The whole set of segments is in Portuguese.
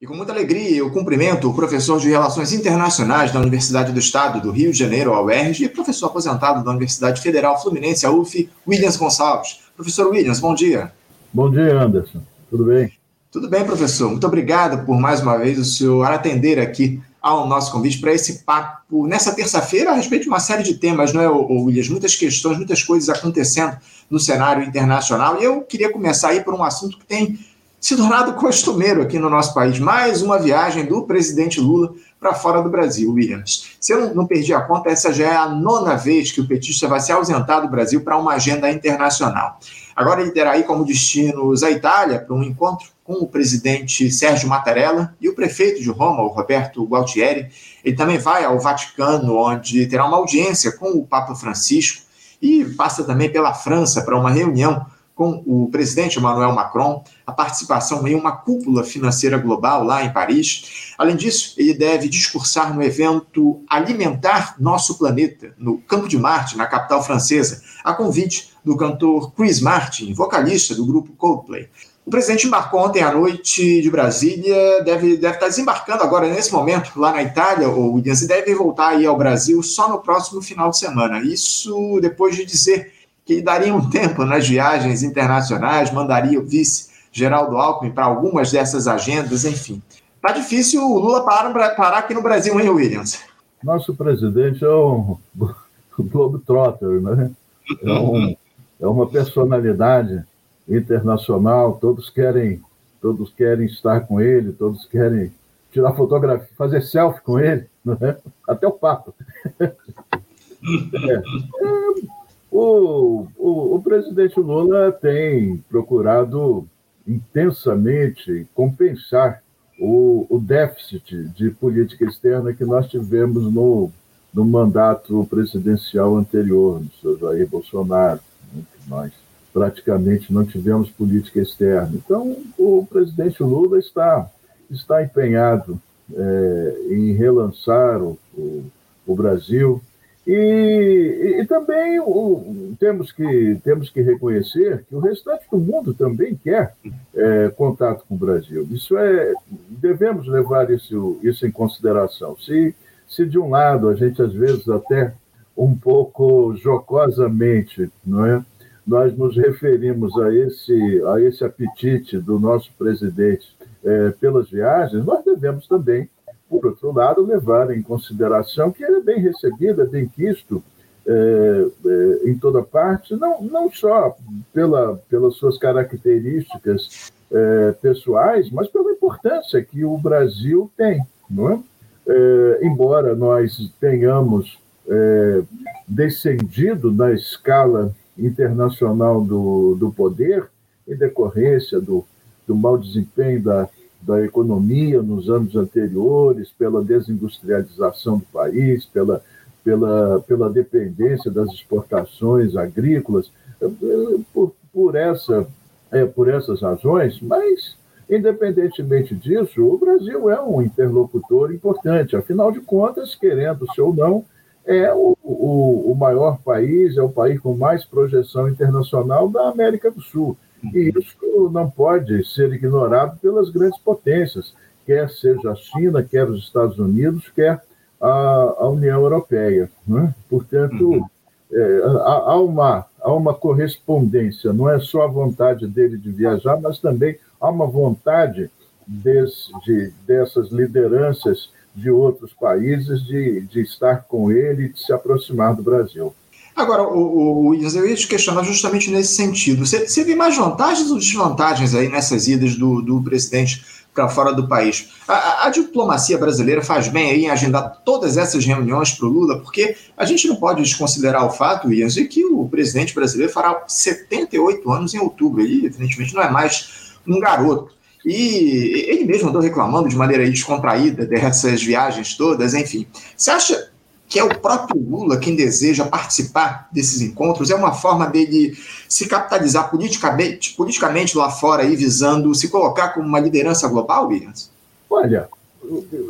E com muita alegria eu cumprimento o professor de Relações Internacionais da Universidade do Estado do Rio de Janeiro, a UERJ, e professor aposentado da Universidade Federal Fluminense, a UF, Williams Gonçalves. Professor Williams, bom dia. Bom dia, Anderson. Tudo bem? Tudo bem, professor. Muito obrigado por mais uma vez o senhor atender aqui ao nosso convite para esse papo nessa terça-feira a respeito de uma série de temas, não é, Williams? Muitas questões, muitas coisas acontecendo no cenário internacional. E eu queria começar aí por um assunto que tem se tornado costumeiro aqui no nosso país. Mais uma viagem do presidente Lula para fora do Brasil, Williams. Se eu não perdi a conta, essa já é a nona vez que o petista vai se ausentar do Brasil para uma agenda internacional. Agora ele terá aí como destinos a Itália para um encontro com o presidente Sérgio Mattarella e o prefeito de Roma, o Roberto Gualtieri. Ele também vai ao Vaticano, onde terá uma audiência com o Papa Francisco e passa também pela França para uma reunião com o presidente Emmanuel Macron, a participação em uma cúpula financeira global lá em Paris. Além disso, ele deve discursar no evento Alimentar Nosso Planeta, no Campo de Marte, na capital francesa, a convite do cantor Chris Martin, vocalista do grupo Coldplay. O presidente embarcou ontem à noite de Brasília, deve, deve estar desembarcando agora, nesse momento, lá na Itália, o Williams, e deve voltar aí ao Brasil só no próximo final de semana. Isso depois de dizer que daria um tempo nas viagens internacionais, mandaria o vice Geraldo Alckmin para algumas dessas agendas, enfim. Tá difícil o Lula parar, parar aqui no Brasil, hein, Williams? Nosso presidente é um globetrotter, né? É, um, é uma personalidade internacional, todos querem, todos querem estar com ele, todos querem tirar fotografia, fazer selfie com ele, né? até o Papa. É. O, o, o presidente Lula tem procurado intensamente compensar o, o, déficit de política externa que nós tivemos no, no mandato presidencial anterior, do senhor Jair Bolsonaro, né, nós praticamente não tivemos política externa. Então, o presidente Lula está, está empenhado é, em relançar o, o, o Brasil e, e, também o, temos, que, temos que reconhecer que o restante do mundo também quer é, contato com o Brasil. Isso é, devemos levar isso, isso em consideração. Se, se de um lado a gente às vezes até um pouco jocosamente, não é? Nós nos referimos a esse, a esse apetite do nosso presidente é, pelas viagens, nós devemos também por outro lado, levar em consideração que ele é bem recebido, é bem quisto é, é, em toda parte, não, não só pela, pelas suas características é, pessoais, mas pela importância que o Brasil tem. Não é? é embora nós tenhamos é, descendido na escala internacional do, do poder, em decorrência do, do mau desempenho da, da economia nos anos anteriores, pela desindustrialização do país, pela, pela, pela dependência das exportações agrícolas, por, por, essa, é, por essas razões, mas, independentemente disso, o Brasil é um interlocutor importante. Afinal de contas, querendo-se ou não, é o, o, o maior país, é o país com mais projeção internacional da América do Sul. E isso não pode ser ignorado pelas grandes potências, quer seja a China, quer os Estados Unidos, quer a, a União Europeia. Né? Portanto, uhum. é, há, há, uma, há uma correspondência, não é só a vontade dele de viajar, mas também há uma vontade desse, de, dessas lideranças de outros países de, de estar com ele e de se aproximar do Brasil. Agora, o, o, eu ia te questionar justamente nesse sentido. Você, você vê mais vantagens ou desvantagens aí nessas idas do, do presidente para fora do país? A, a, diplomacia brasileira faz bem aí em agendar todas essas reuniões para o Lula, porque a gente não pode desconsiderar o fato, Ian, de que o presidente brasileiro fará 78 anos em outubro. Ele, evidentemente, não é mais um garoto. E ele mesmo andou reclamando de maneira descontraída dessas viagens todas, enfim. Você acha que é o próprio Lula quem deseja participar desses encontros, é uma forma dele se capitalizar politicamente, politicamente lá fora, aí, visando se colocar como uma liderança global, Williams? Olha,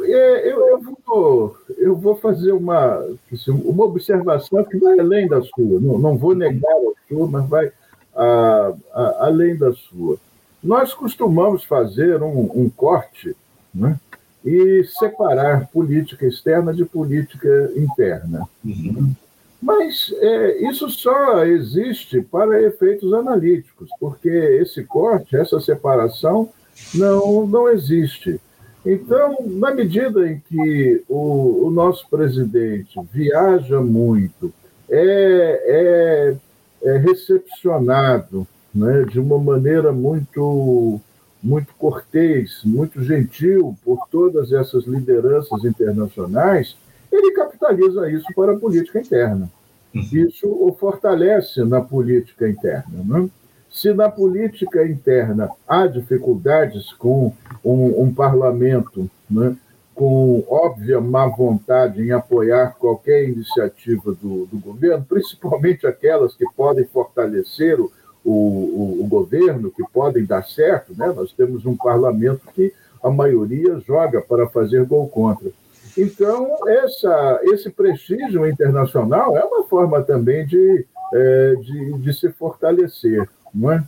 é, eu, eu, vou, eu vou fazer uma, assim, uma observação que vai além da sua. Não, não vou negar a sua, mas vai a, a, além da sua. Nós costumamos fazer um, um corte né? E separar política externa de política interna. Uhum. Mas é, isso só existe para efeitos analíticos, porque esse corte, essa separação, não, não existe. Então, na medida em que o, o nosso presidente viaja muito, é, é, é recepcionado né, de uma maneira muito, muito cortês, muito gentil por todas essas lideranças internacionais, ele capitaliza isso para a política interna. Uhum. Isso o fortalece na política interna. Né? Se na política interna há dificuldades com um, um parlamento né, com óbvia má vontade em apoiar qualquer iniciativa do, do governo, principalmente aquelas que podem fortalecer o, o, o, governo, que podem dar certo, né? nós temos um parlamento que a maioria joga para fazer gol contra. Então, essa, esse prestígio internacional é uma forma também de, é, de, de, se fortalecer. Não é?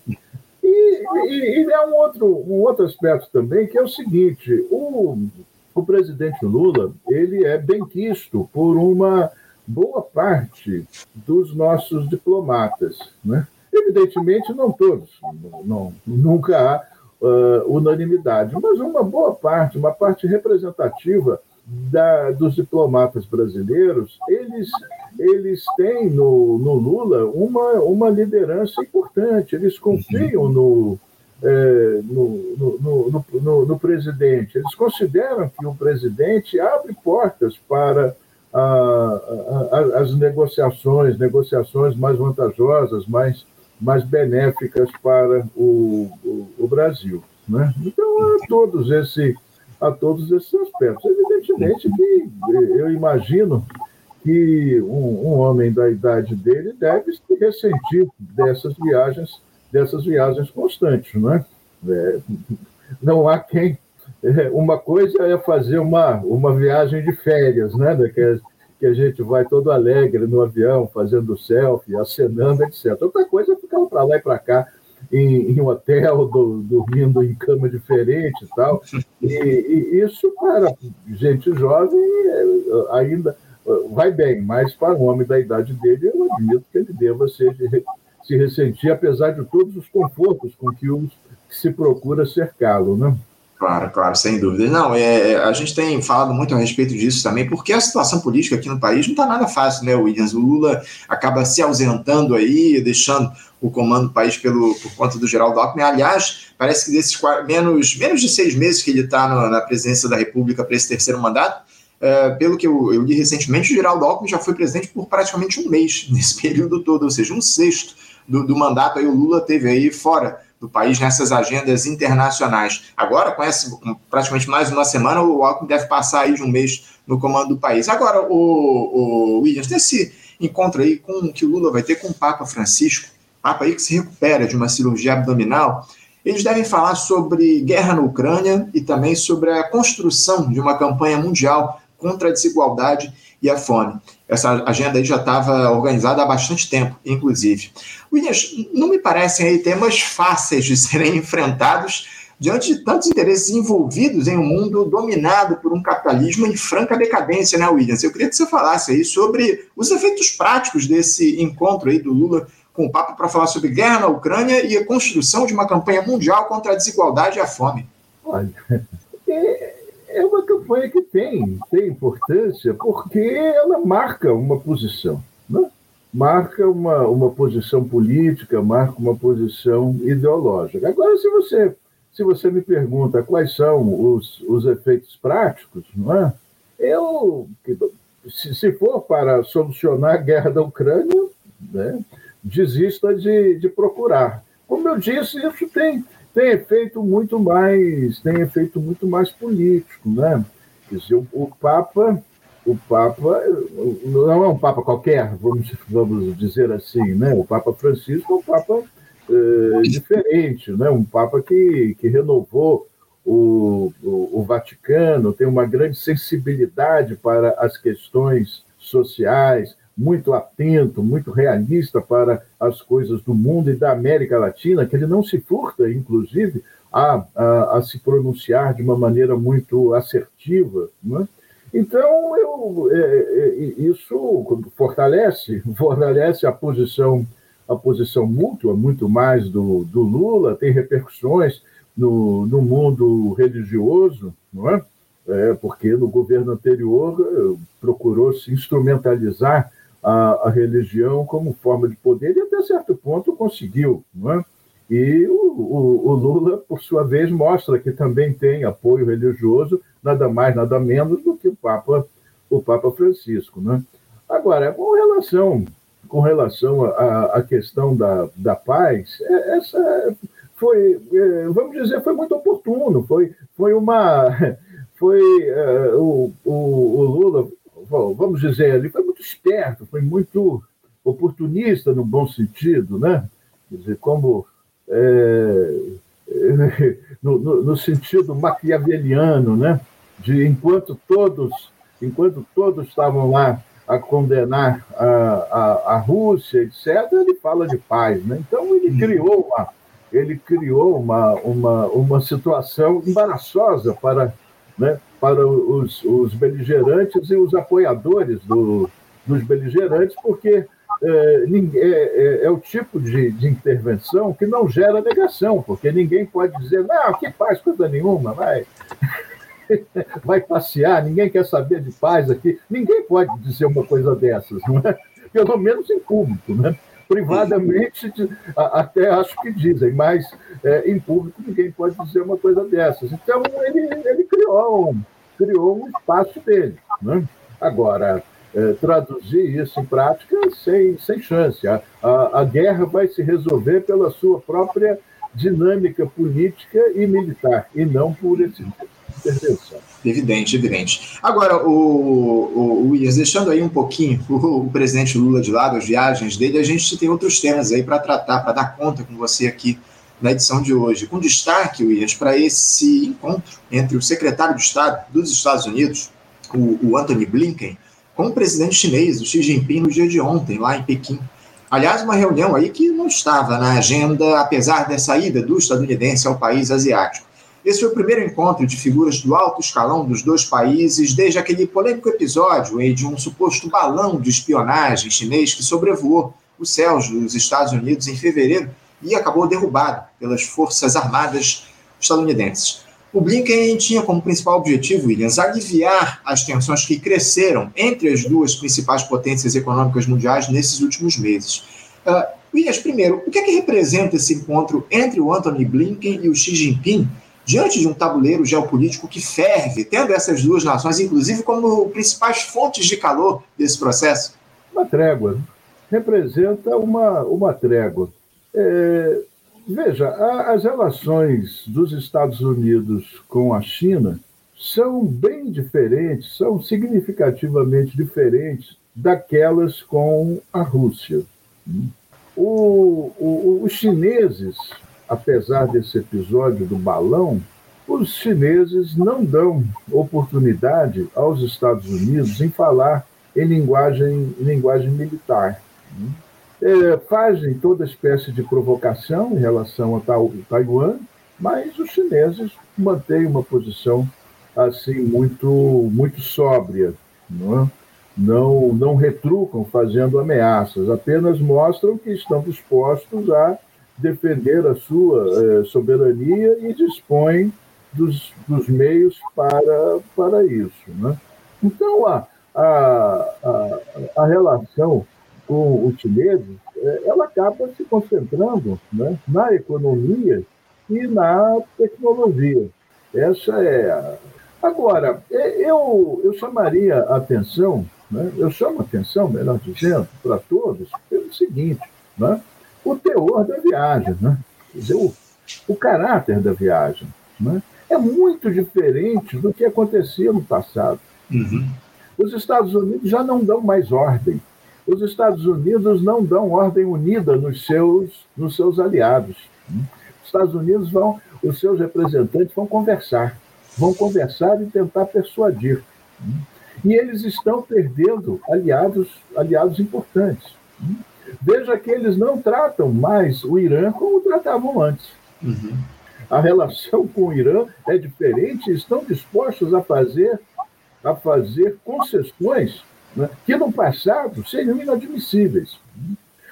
E, e, e, é um outro, um outro aspecto também, que é o seguinte: o, o presidente Lula ele é bem quisto por uma boa parte dos nossos diplomatas. Né? Evidentemente, não todos, não, nunca há uh, unanimidade, mas uma boa parte, uma parte representativa da, dos diplomatas brasileiros, eles, eles têm no, no Lula uma, uma liderança importante, eles confiam no, é, no, no, no, no, presidente, eles consideram que o presidente abre portas para a, a, a, as negociações, negociações mais vantajosas, mais, mais benéficas para o, o, o Brasil. Né? Então, todos esse a todos esses aspectos. Evidentemente que eu imagino que um, um, homem da idade dele deve se ressentir dessas viagens, dessas viagens constantes, não é? é não há quem. É, uma coisa é fazer uma, uma viagem de férias, né? Que, que a gente vai todo alegre no avião, fazendo selfie, acenando, etc. Outra coisa é ficar para lá e para cá em, em hotel, do, dormindo em cama diferente e tal. E, e, isso para gente jovem é, ainda vai bem, mas para um homem da idade dele, eu admito que ele deva ser de, se ressentir, apesar de todos os confortos com que, os, que se procura cercá-lo, né? Claro, claro, sem dúvida. Não, é, a gente tem falado muito a respeito disso também, porque a situação política aqui no país não está nada fácil, né, Williams? O Lula acaba se ausentando aí, deixando o comando do país pelo, por conta do Geraldo Alckmin. Aliás, parece que desses menos, menos de seis meses que ele está na presidência da República para esse terceiro mandato, é, pelo que eu, eu li recentemente, o Geraldo Alckmin já foi presidente por praticamente um mês nesse período todo, ou seja, um sexto do, do mandato aí o Lula teve aí fora do país nessas agendas internacionais. Agora, com essa, praticamente mais uma semana, o Alckmin deve passar aí de um mês no comando do país. Agora, o, o Williams, nesse encontro aí com que o Lula vai ter com o Papa Francisco, Papa aí que se recupera de uma cirurgia abdominal, eles devem falar sobre guerra na Ucrânia e também sobre a construção de uma campanha mundial contra a desigualdade e a fome. Essa agenda aí já estava organizada há bastante tempo, inclusive. Williams, não me parecem aí temas fáceis de serem enfrentados diante de tantos interesses envolvidos em um mundo dominado por um capitalismo em franca decadência, né, Williams? Eu queria que você falasse aí sobre os efeitos práticos desse encontro aí do Lula com o Papa para falar sobre guerra na Ucrânia e a construção de uma campanha mundial contra a desigualdade e a fome. Olha, é uma campanha que tem, tem importância porque ela marca uma posição, né? marca uma, uma posição política, marca uma posição ideológica. Agora, se você, se você me pergunta quais são os, os efeitos práticos, não é? eu, se, se for para solucionar a guerra da Ucrânia, né, desista de, de procurar. Como eu disse, isso tem tem efeito muito mais, tem efeito muito mais político, né? Quer dizer, o, o Papa, o Papa não é um Papa qualquer, vamos, vamos dizer assim, né? O Papa Francisco é um Papa é, diferente, né? Um Papa que, que renovou o, o, o Vaticano, tem uma grande sensibilidade para as questões sociais, muito atento, muito realista para as coisas do mundo e da América Latina, que ele não se furta, inclusive, a, a, a se pronunciar de uma maneira muito assertiva. Né? Então, eu, é, é, isso fortalece, fortalece a posição, a posição mútua, muito mais do, do Lula, tem repercussões no, no mundo religioso, não é? é? porque no governo anterior eh, procurou se instrumentalizar a, a, religião como forma de poder e até certo ponto conseguiu, não é? E o, o, o, Lula, por sua vez, mostra que também tem apoio religioso, nada mais, nada menos do que o Papa, o Papa Francisco. Né? Agora, com relação, com relação à, questão da, da paz, é, essa foi, é, vamos dizer, foi muito oportuno, foi, foi uma. Foi uh, o, o, o Lula, vamos dizer ali, foi esperto, foi muito oportunista no bom sentido, né? Quer dizer, como é, no, no, no, sentido maquiaveliano, né? de enquanto todos, enquanto todos estavam lá a condenar a, a, a Rússia, etc., ele fala de paz. Né? Então ele criou uma, ele criou uma, uma, uma situação embaraçosa para, né, para os, os beligerantes e os apoiadores do, dos beligerantes, porque é, é, é, é, o tipo de, de, intervenção que não gera negação, porque ninguém pode dizer, não, que paz, coisa nenhuma, vai, vai passear, ninguém quer saber de paz aqui. Ninguém pode dizer uma coisa dessas, não é? pelo menos em público. Né? Privadamente, até acho que dizem, mas é, em público ninguém pode dizer uma coisa dessas. Então, ele, ele criou, um, criou um espaço dele. Né? Agora, é, traduzir isso em prática sem, sem chance. A, a, a, guerra vai se resolver pela sua própria dinâmica política e militar, e não por esse intervenção. Evidente, evidente. Agora, o, o, o Williams, deixando aí um pouquinho o, o, presidente Lula de lado, as viagens dele, a gente tem outros temas aí para tratar, para dar conta com você aqui na edição de hoje. Com destaque, Williams, para esse encontro entre o secretário de Estado dos Estados Unidos, o Anthony Blinken, com o presidente chinês, o Xi Jinping, no dia de ontem, lá em Pequim. Aliás, uma reunião aí que não estava na agenda, apesar da saída do estadunidense ao país asiático. Esse foi o primeiro encontro de figuras do alto escalão dos dois países desde aquele polêmico episódio de um suposto balão de espionagem chinês que sobrevoou os céus dos Estados Unidos em fevereiro e acabou derrubado pelas forças armadas estadunidenses. O Blinken tinha como principal objetivo, Williams, aliviar as tensões que cresceram entre as duas principais potências econômicas mundiais nesses últimos meses. Uh, Williams, primeiro, o que é que representa esse encontro entre o Anthony Blinken e o Xi Jinping diante de um tabuleiro geopolítico que ferve, tendo essas duas nações, inclusive, como principais fontes de calor desse processo? Uma trégua. Representa uma, uma trégua. É, Veja, as relações dos Estados Unidos com a China são bem diferentes, são significativamente diferentes daquelas com a Rússia. O, o, os chineses, apesar desse episódio do balão, os chineses não dão oportunidade aos Estados Unidos em falar em linguagem, em linguagem militar é, fazem toda espécie de provocação em relação a Taiwan, mas os chineses mantêm uma posição assim muito muito sóbria, não, é? não, não retrucam fazendo ameaças, apenas mostram que estão dispostos a defender a sua é, soberania e dispõem dos, dos meios para, para isso. Né? Então, a, a, a, a relação com os chineses, é, ela acaba se concentrando né, na economia e na tecnologia. Essa é a... Agora, é, eu, eu chamaria a atenção, né, eu chamo a atenção, melhor dizendo, para todos, pelo seguinte, né, o teor da viagem, né, dizer, o, o caráter da viagem. Né, é muito diferente do que acontecia no passado. Uhum. Os Estados Unidos já não dão mais ordem os Estados Unidos não dão ordem unida nos seus, nos seus aliados. Os Estados Unidos vão, os seus representantes vão conversar, vão conversar e tentar persuadir. E eles estão perdendo aliados, aliados importantes. Veja que eles não tratam mais o Irã como tratavam antes. Uhum. A relação com o Irã é diferente, estão dispostos a fazer, a fazer concessões né, que no passado seriam inadmissíveis.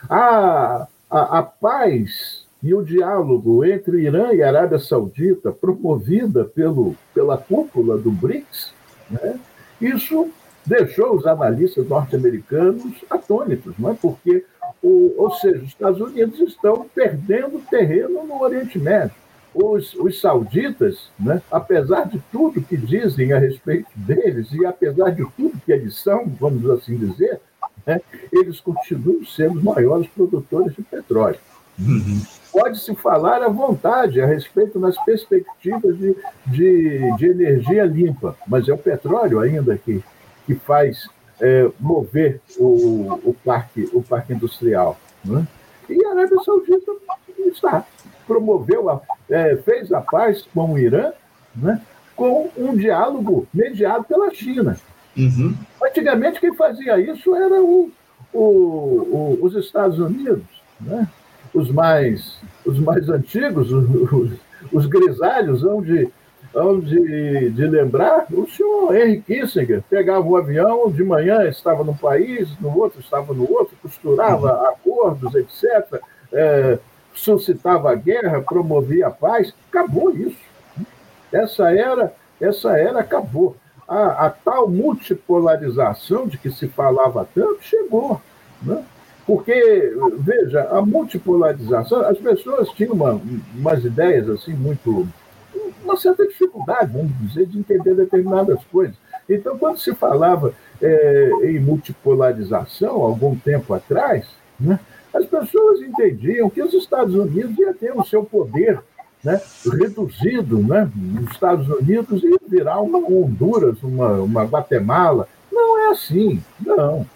A, a, a paz e o diálogo entre Irã e Arábia Saudita, promovida pelo, pela cúpula do BRICS, né, isso deixou os analistas norte-americanos atônitos, não é? porque, o, ou seja, os Estados Unidos estão perdendo terreno no Oriente Médio. Os, os sauditas, né, apesar de tudo que dizem a respeito deles e apesar de tudo que eles são, vamos assim dizer, né, eles continuam sendo os maiores produtores de petróleo. Uhum. Pode-se falar à vontade a respeito das perspectivas de, de, de, energia limpa, mas é o petróleo ainda que, que faz é, mover o, o, parque, o parque industrial. Né? E a Arábia Saudita está, promoveu, a, é, fez a paz com o Irã né? com um diálogo mediado pela China. Uhum. Antigamente, quem fazia isso era o, o, o, os Estados Unidos. Né? Os, mais, os mais antigos, os, os grisalhos, hão de, hão de, de lembrar, o senhor Henry Kissinger pegava um avião, de manhã estava num país, no outro estava no outro, costurava uhum. acordos, etc., é, suscitava a guerra, promovia a paz. Acabou isso. Essa era, essa era acabou a, a, tal multipolarização de que se falava tanto chegou. Né? Porque, veja, a multipolarização, as pessoas tinham uma, umas ideias assim muito. uma certa dificuldade, vamos dizer, de entender determinadas coisas. Então, quando se falava é, em multipolarização, algum tempo atrás, né, as pessoas entendiam que os Estados Unidos iam ter o seu poder né, reduzido né, nos Estados Unidos e virar uma Honduras, uma, uma Guatemala. Não é assim, não.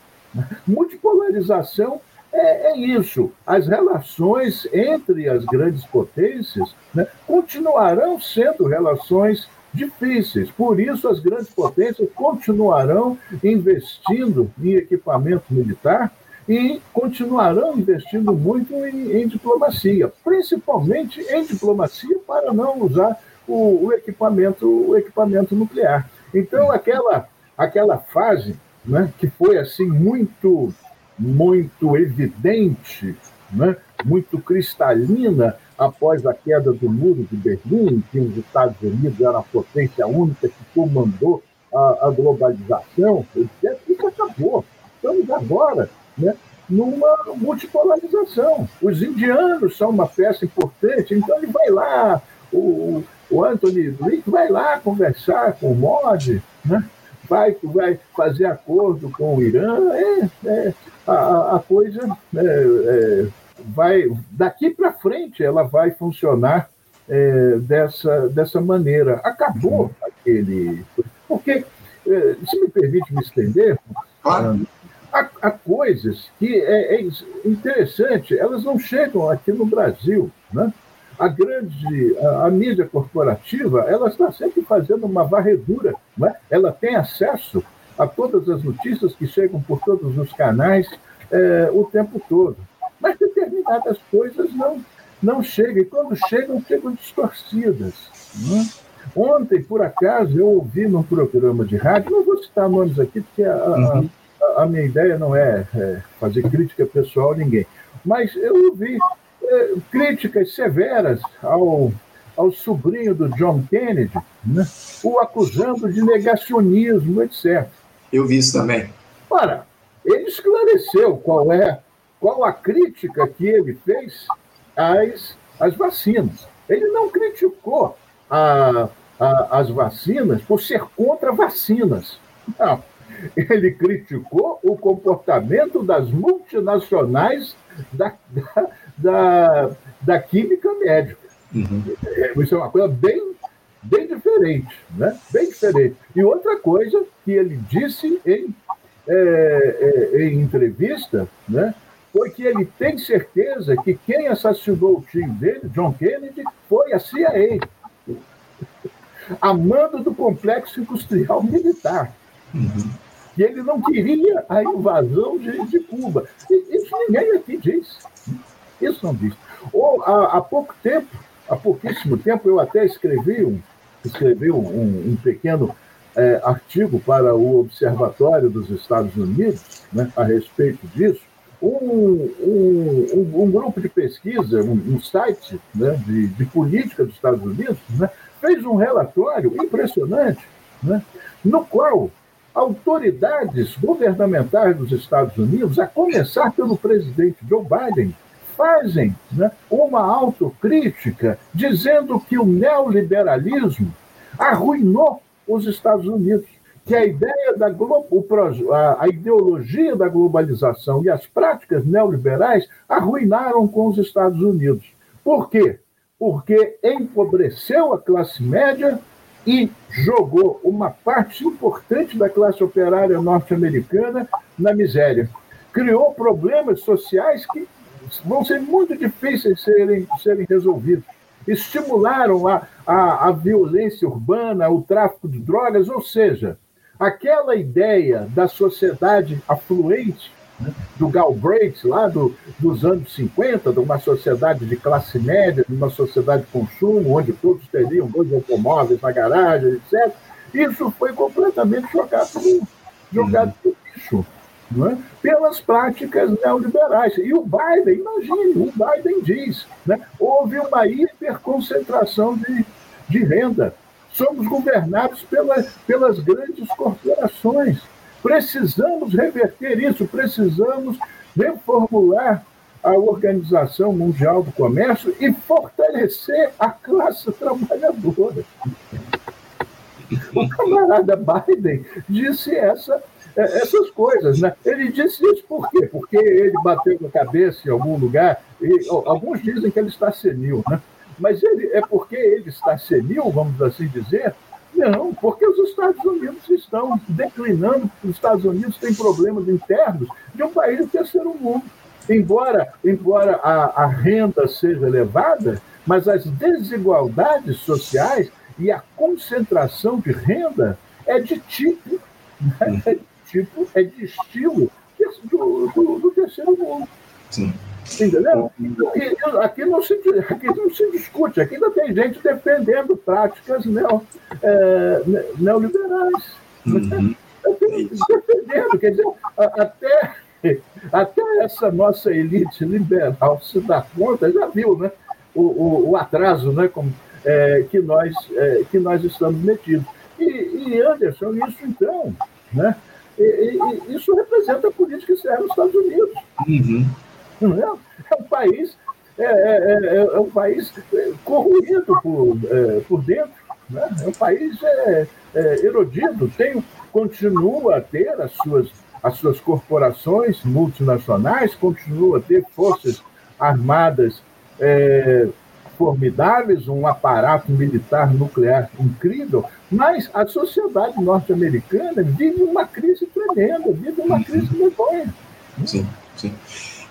Multipolarização é, é isso. As relações entre as grandes potências né, continuarão sendo relações difíceis. Por isso, as grandes potências continuarão investindo em equipamento militar e continuarão investindo muito em, em, diplomacia, principalmente em diplomacia para não usar o, o, equipamento, o equipamento nuclear. Então, aquela, aquela fase né, que foi assim muito, muito evidente, né, muito cristalina após a queda do muro de Berlim, que os Estados Unidos eram a potência única que comandou a, a globalização, etc., isso acabou. Estamos agora né, numa multipolarização. Os indianos são uma peça importante, então ele vai lá, o, o Anthony Blake vai lá conversar com o Modi, né? vai, vai fazer acordo com o Irã, é, é a, a coisa é, é, vai, daqui para frente, ela vai funcionar é, dessa, dessa maneira. Acabou aquele. Porque, é, se me permite me estender, claro há, há coisas que é, é, interessante, elas não chegam aqui no Brasil. Né? A grande, a, a mídia corporativa, ela está sempre fazendo uma varredura. Né? Ela tem acesso a todas as notícias que chegam por todos os canais é, o tempo todo. Mas determinadas coisas não, não chegam, e quando chegam, chegam distorcidas. Né? Ontem, por acaso, eu ouvi num programa de rádio, não vou citar nomes aqui, porque a, uhum a minha ideia não é, é, fazer crítica pessoal a ninguém, mas eu ouvi é, críticas severas ao, ao sobrinho do John Kennedy, né, o acusando de negacionismo, etc. Eu vi isso também. Ora, ele esclareceu qual é qual a crítica que ele fez às, às vacinas. Ele não criticou a, a, as vacinas por ser contra vacinas. Não ele criticou o comportamento das multinacionais da, da, da, da química médica. Uhum. Isso é uma coisa bem, bem diferente, né? Bem diferente. E outra coisa que ele disse em, é, é, em entrevista, né? Foi que ele tem certeza que quem assassinou o tio dele, John Kennedy, foi a CIA, amando do complexo industrial militar. Uhum. Que ele não queria a invasão de, de Cuba. Isso ninguém aqui diz. Isso não diz. Ou, há, há pouco tempo, há pouquíssimo tempo, eu até escrevi um, escrevi um, um pequeno é, artigo para o Observatório dos Estados Unidos né, a respeito disso. Um, um, um, grupo de pesquisa, um, site né, de, de, política dos Estados Unidos, né, fez um relatório impressionante, né, no qual autoridades governamentais dos Estados Unidos, a começar pelo presidente Joe Biden, fazem né, uma autocrítica dizendo que o neoliberalismo arruinou os Estados Unidos, que a ideia da a, ideologia da globalização e as práticas neoliberais arruinaram com os Estados Unidos. Por quê? Porque empobreceu a classe média e jogou uma parte importante da classe operária norte-americana na miséria. Criou problemas sociais que vão ser muito difíceis de serem, de serem resolvidos. Estimularam a, a, a violência urbana, o tráfico de drogas, ou seja, aquela ideia da sociedade afluente, né, do Galbraith, lá do, dos anos 50, de uma sociedade de classe média, de uma sociedade de consumo, onde todos teriam dois automóveis na garagem, etc. Isso foi completamente jogado jogado no lixo é? pelas práticas neoliberais. E o Biden, imagine, o Biden diz, né? houve uma hiperconcentração de, de renda. Somos governados pela, pelas grandes corporações. Precisamos reverter isso, precisamos reformular a Organização Mundial do Comércio e fortalecer a classe trabalhadora. O camarada Biden disse essa é, essas coisas, né? Ele disse isso por quê? Porque ele bateu a cabeça em algum lugar, e alguns dizem que ele está senil, né? Mas ele, é porque ele está senil, vamos assim dizer? Não, porque os Estados Unidos estão declinando, os Estados Unidos têm problemas internos de um país do terceiro mundo. Embora, embora a, a renda seja elevada, mas as desigualdades sociais e a concentração de renda é de tipo, né? é tipo, é de estilo do, do, do terceiro mundo. Sim. Entendeu? E, aqui, não se, aqui não se discute, aqui ainda tem gente defendendo práticas neo, é, neoliberais. Uhum. Defendendo, quer dizer, até, até essa nossa elite liberal se dá conta, já viu né? o, o, o atraso né? Como, é, que, nós, é, que nós estamos metidos. E, e Anderson, isso então, né? E, e, isso representa a política externa dos Estados Unidos. Uhum. Não é? é um país, é, é, é, é um país corroído por, é, por dentro. Né? É um país é, erodido, tem, continua a ter as suas, as suas corporações multinacionais, continua a ter forças armadas formidáveis, um aparato militar nuclear incrível, mas a sociedade norte-americana vive uma crise tremenda, vive uma uhum. crise medonha. Sim, sim.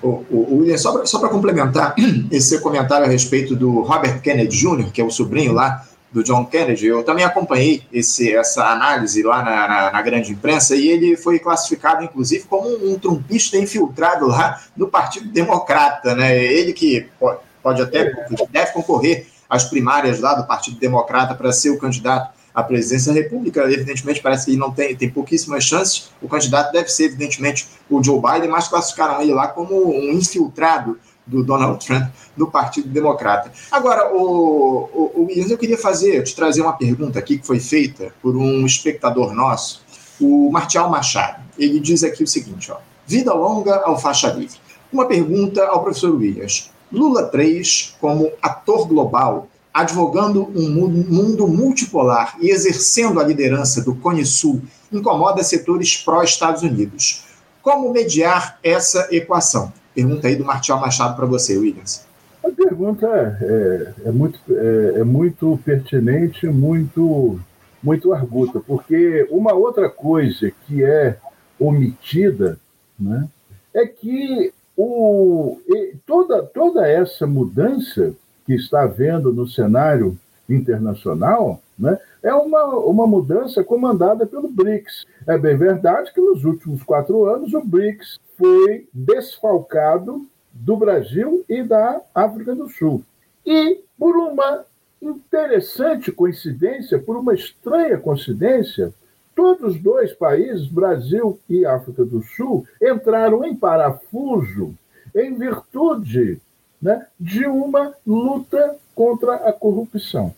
O, o, William, só para complementar esse seu comentário a respeito do Robert Kennedy Jr., que é o sobrinho lá do John Kennedy, eu também acompanhei esse, essa análise lá na, na, na, grande imprensa e ele foi classificado, inclusive, como um, um trumpista infiltrado lá no Partido Democrata, né? Ele que pode, pode até, deve concorrer às primárias lá do Partido Democrata para ser o candidato à presidência da República. Evidentemente, parece que ele não tem, tem pouquíssimas chances. O candidato deve ser, evidentemente, o Joe Biden, mas classificaram ele lá como um infiltrado do Donald Trump no Partido Democrata. Agora, o, o, o Williams, eu queria fazer, te trazer uma pergunta aqui que foi feita por um espectador nosso, o Martial Machado. Ele diz aqui o seguinte, ó, vida longa ao faixa livre. Uma pergunta ao professor Williams. Lula 3, como ator global, advogando um mundo multipolar e exercendo a liderança do Cone Sul, incomoda setores pró-Estados Unidos. Como mediar essa equação? Pergunta aí do Martial Machado para você, Williams. A pergunta é, é muito, é, é, muito pertinente, muito, muito arguta, porque uma outra coisa que é omitida né, é que o, toda, toda essa mudança que está havendo no cenário internacional, né, é uma, uma mudança comandada pelo BRICS. É bem verdade que nos últimos quatro anos o BRICS foi desfalcado do Brasil e da África do Sul. E por uma interessante coincidência, por uma estranha coincidência, todos os dois países, Brasil e África do Sul, entraram em parafuso em virtude né, de uma luta contra a corrupção.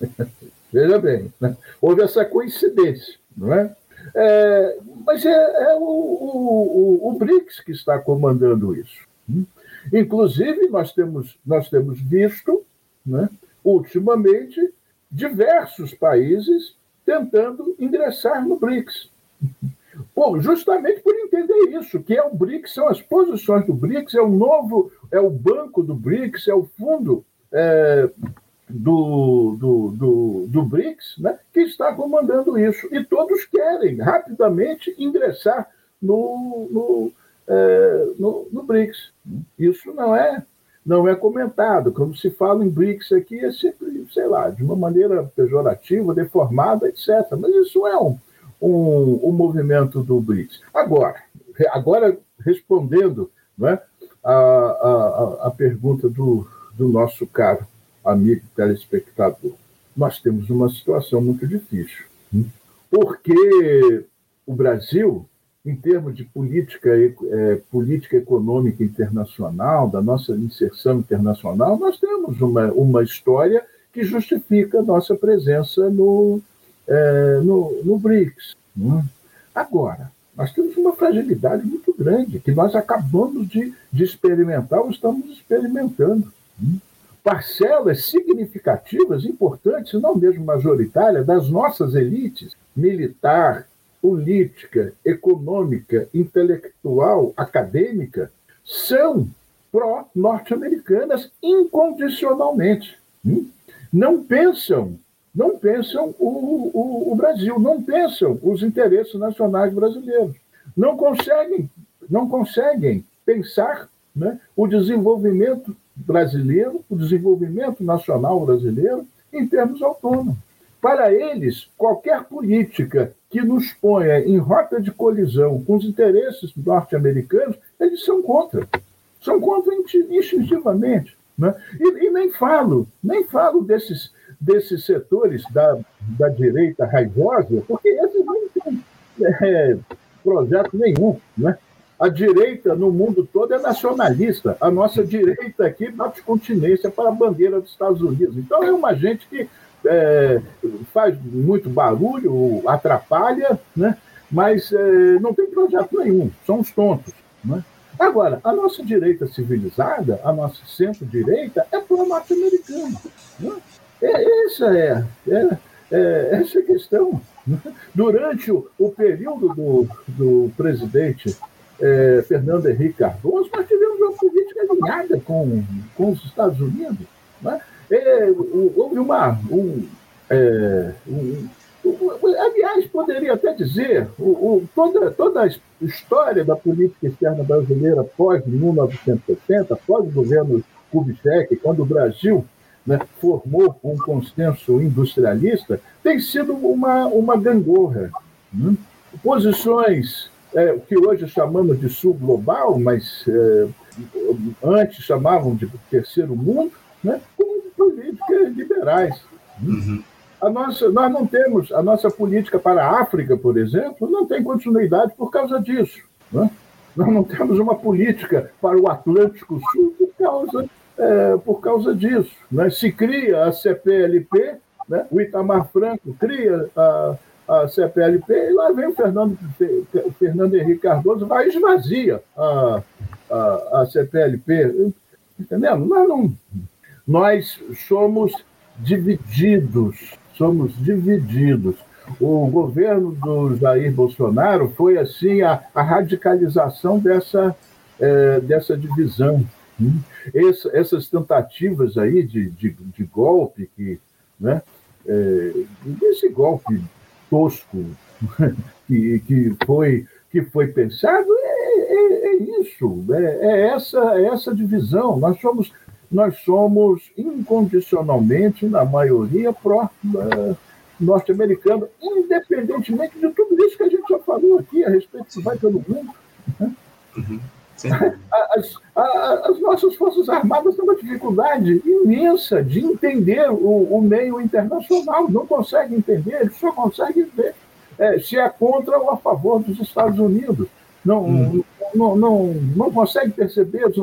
Veja bem, né? houve essa coincidência, não é? é mas é, é o, o, o, o, BRICS que está comandando isso. Inclusive, nós temos, nós temos visto, né, ultimamente, diversos países tentando ingressar no BRICS. Por, justamente por entender isso, que é o BRICS, são as posições do BRICS, é o novo, é o banco do BRICS, é o fundo é, do, do, do, do, BRICS, né, que está comandando isso. E todos querem rapidamente ingressar no, no, é, no, no BRICS. Isso não é não é comentado. Quando se fala em BRICS aqui, é sempre, sei lá, de uma maneira pejorativa, deformada, etc. Mas isso é um, um, um movimento do BRICS. Agora, agora respondendo né, a, a, a pergunta do, do nosso caro amigo telespectador, nós temos uma situação muito difícil. Porque o Brasil em termos de política, é, política econômica internacional, da nossa inserção internacional, nós temos uma, uma história que justifica a nossa presença no, é, no, no BRICS. Né? Agora, nós temos uma fragilidade muito grande, que nós acabamos de, de experimentar ou estamos experimentando. Né? Parcelas significativas, importantes, não mesmo majoritárias, das nossas elites, militar, política, econômica, intelectual, acadêmica, são pró-norte-americanas incondicionalmente. Hum? Não pensam, não pensam o, o, o, Brasil, não pensam os interesses nacionais brasileiros. Não conseguem, não conseguem pensar né, o desenvolvimento brasileiro, o desenvolvimento nacional brasileiro em termos autônomos. Para eles, qualquer política que nos ponha em rota de colisão com os interesses norte-americanos, eles são contra. São contra instintivamente. Né? E, e, nem falo, nem falo desses, desses setores da, da direita raivosa, porque esses não têm é, projeto nenhum. Né? A direita no mundo todo é nacionalista. A nossa direita aqui bate continência para a bandeira dos Estados Unidos. Então é uma gente que é, faz muito barulho, atrapalha, né? mas é, não tem projeto nenhum, são os tontos. Né? Agora, a nossa direita civilizada, a nossa centro-direita, é pro-norte-americana. Né? É, essa é, é, é, essa a questão. Durante o, o período do, do presidente é, Fernando Henrique Cardoso, nós tivemos uma política alinhada com, com os Estados Unidos. Né? É, houve uma. Um, é, um, aliás, poderia até dizer, o, toda, toda a história da política externa brasileira pós-1960, pós-governo Kubitschek, quando o Brasil né, formou um consenso industrialista, tem sido uma, uma gangorra. Né? Posições é, que hoje chamamos de sul global, mas é, antes chamavam de terceiro mundo, né, políticas liberais. Uhum. A nossa, nós não temos, a nossa política para a África, por exemplo, não tem continuidade por causa disso. Né? Nós não temos uma política para o Atlântico Sul por causa, é, por causa disso. Né? Se cria a CPLP, né? o Itamar Franco cria a, a CPLP, e lá vem o Fernando, o Fernando Henrique Cardoso, vai esvazia a, a, a CPLP. Entendendo? Nós não, nós somos divididos, somos divididos. O governo do Jair Bolsonaro foi assim a, a radicalização dessa, é, dessa divisão. Essa, essas tentativas aí de, de, de golpe, que, né, é, esse golpe tosco que, que, foi, que foi pensado, é, é, é isso, é, é, essa, é essa divisão. Nós somos nós somos incondicionalmente, na maioria, pró-norte-americano, independentemente de tudo isso que a gente já falou aqui a respeito do que vai pelo mundo. Né? Uhum. As, as, nossas Forças Armadas têm uma dificuldade imensa de entender o, o meio internacional, não conseguem entender, eles só conseguem ver é, se é contra ou a favor dos Estados Unidos. Não, hum. não, não, não consegue perceber as,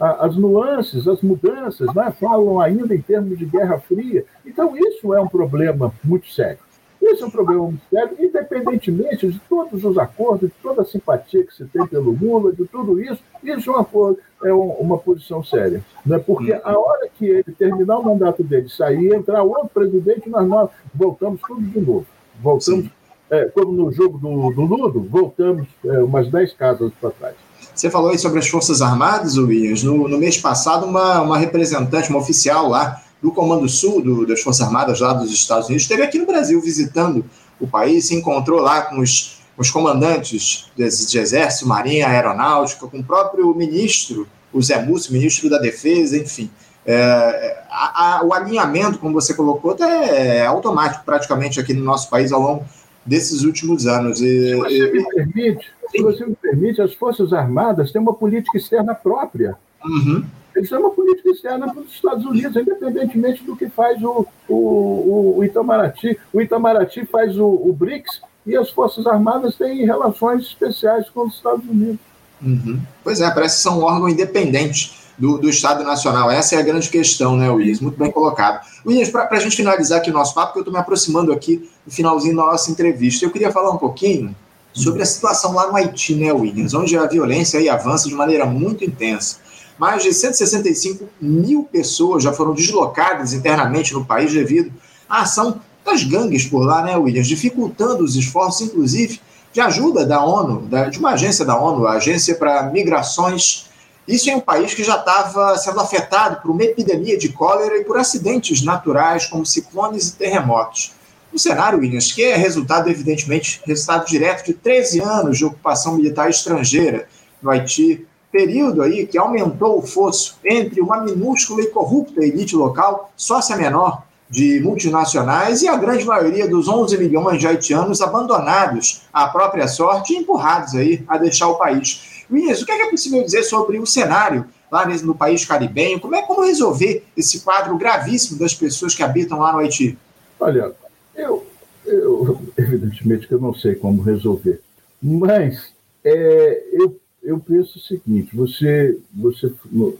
as nuances, as mudanças, né? falam ainda em termos de Guerra Fria. Então, isso é um problema muito sério. Esse é um problema muito sério, independentemente de todos os acordos, de toda a simpatia que se tem pelo Lula, de tudo isso, isso é uma, é uma posição séria. Né? Porque a hora que ele terminar o mandato dele, sair, entrar outro presidente, nós, nós voltamos tudo de novo. Voltamos, é, como no jogo do, do Ludo, voltamos é, umas 10 casas para trás. Você falou aí sobre as Forças Armadas, Williams. No, no mês passado, uma, uma representante, uma oficial lá do Comando Sul do, das Forças Armadas lá dos Estados Unidos, esteve aqui no Brasil visitando o país, se encontrou lá com os, os comandantes de, de Exército, Marinha, Aeronáutica, com o próprio ministro, o Zé Múcio, ministro da Defesa, enfim. É, a, a, o alinhamento, como você colocou, é, é automático praticamente aqui no nosso país ao longo desses últimos anos. E, se, você e, me permite, se você me permite, as Forças Armadas têm uma política externa própria. Uhum. Eles têm uma política externa para os Estados Unidos, independentemente do que faz o, o, o Itamaraty. O Itamaraty faz o, o BRICS e as Forças Armadas têm relações especiais com os Estados Unidos. Uhum. Pois é, parece que são um órgão independente do, do, Estado Nacional. Essa é a grande questão, né, Williams? Muito bem colocado. Williams, para a gente finalizar aqui o nosso papo, porque eu estou me aproximando aqui no finalzinho da nossa entrevista, eu queria falar um pouquinho sobre a situação lá no Haiti, né, Williams? Onde a violência aí avança de maneira muito intensa. Mais de 165 mil pessoas já foram deslocadas internamente no país devido à ação das gangues por lá, né, Williams? Dificultando os esforços, inclusive, de ajuda da ONU, de uma agência da ONU, a Agência para Migrações. Isso em um país que já estava sendo afetado por uma epidemia de cólera e por acidentes naturais, como ciclones e terremotos. Um cenário, Williams, que é resultado, evidentemente, resultado direto de 13 anos de ocupação militar estrangeira no Haiti, período aí que aumentou o fosso entre uma minúscula e corrupta elite local, sócia menor de multinacionais e a grande maioria dos 11 milhões de haitianos abandonados à própria sorte e empurrados aí a deixar o país. Luiz, o que é, que é possível dizer sobre o cenário lá no país caribenho? Como é como resolver esse quadro gravíssimo das pessoas que habitam lá no Haiti? Olha, eu, eu evidentemente que eu não sei como resolver, mas é, eu eu penso o seguinte: você, você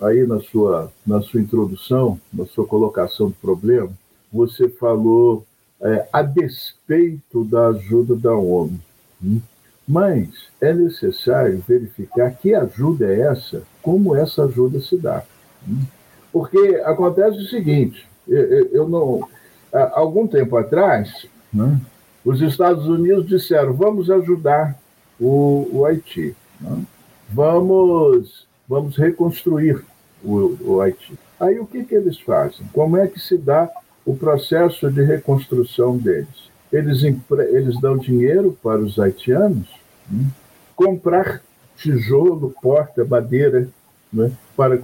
aí na sua, na sua introdução, na sua colocação do problema, você falou é, a despeito da ajuda da ONU. Hum? Mas é necessário verificar que ajuda é essa, como essa ajuda se dá. Hum? Porque acontece o seguinte: eu, eu não. Há algum tempo atrás, né, os Estados Unidos disseram: vamos ajudar o, o Haiti. Né? Vamos, vamos reconstruir o, o Haiti. Aí o que, que eles fazem? Como é que se dá o processo de reconstrução deles? Eles, eles dão dinheiro para os haitianos né? comprar tijolo, porta, madeira né? para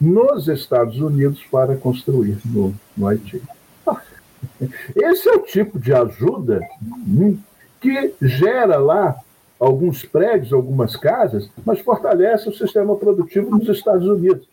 nos Estados Unidos para construir no, no Haiti. Esse é o tipo de ajuda né? que gera lá alguns prédios, algumas casas, mas fortalece o sistema produtivo nos Estados Unidos.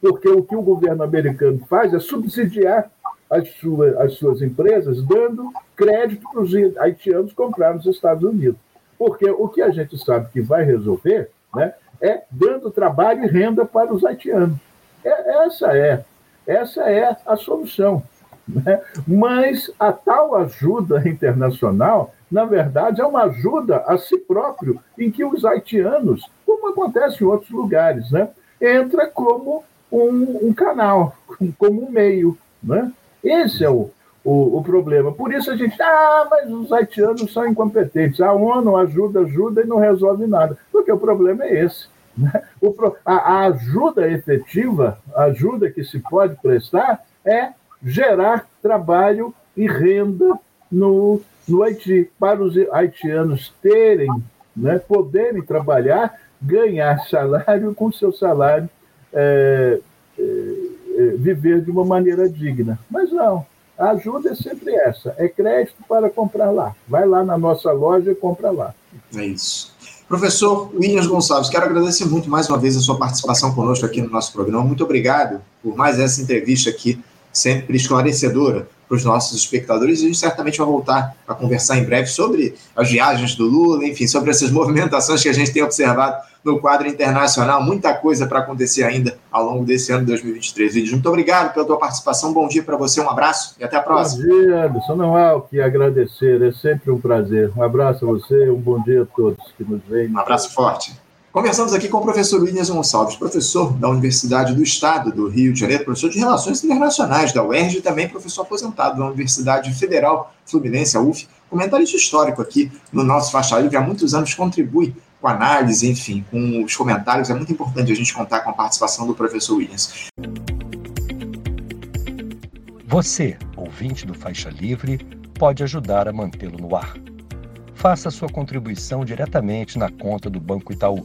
Porque o que o governo americano faz é subsidiar as, suas as suas empresas, dando crédito para os haitianos comprar nos Estados Unidos. Porque o que a gente sabe que vai resolver né, é dando trabalho e renda para os haitianos. É, essa é essa é a solução. Né? Mas a tal ajuda internacional na verdade, é uma ajuda a si próprio, em que os haitianos, como acontece em outros lugares, né, entra como um, um canal, como um meio. Né? Esse é o, o, o, problema. Por isso a gente, ah, mas os haitianos são incompetentes. A ONU ajuda, ajuda e não resolve nada. Porque o problema é esse. Né? O, a, a ajuda efetiva, a ajuda que se pode prestar, é gerar trabalho e renda no, no Haiti, para os haitianos terem, né, poderem trabalhar, ganhar salário com seu salário é, é, é, viver de uma maneira digna. Mas não, a ajuda é sempre essa: é crédito para comprar lá. Vai lá na nossa loja e compra lá. É isso. Professor Williams Gonçalves, quero agradecer muito mais uma vez a sua participação conosco aqui no nosso programa. Muito obrigado por mais essa entrevista aqui, sempre esclarecedora para os nossos espectadores. E a gente certamente vai voltar a conversar em breve sobre as viagens do Lula, enfim, sobre essas movimentações que a gente tem observado no quadro internacional. Muita coisa para acontecer ainda ao longo desse ano de 2023. Vídeos, muito obrigado pela tua participação. Bom dia para você, um abraço e até a próxima. Bom dia, Anderson. Não há o que agradecer, é sempre um prazer. Um abraço a você, um bom dia a todos que nos veem. Um abraço forte. Conversamos aqui com o professor Williams Gonçalves, professor da Universidade do Estado do Rio de Janeiro, professor de Relações Internacionais da UERJ e também professor aposentado da Universidade Federal Fluminense, a UF, comentarista histórico aqui no nosso Faixa Livre, há muitos anos contribui com análise, enfim, com os comentários. É muito importante a gente contar com a participação do professor Williams. Você, ouvinte do Faixa Livre, pode ajudar a mantê-lo no ar. Faça sua contribuição diretamente na conta do Banco Itaú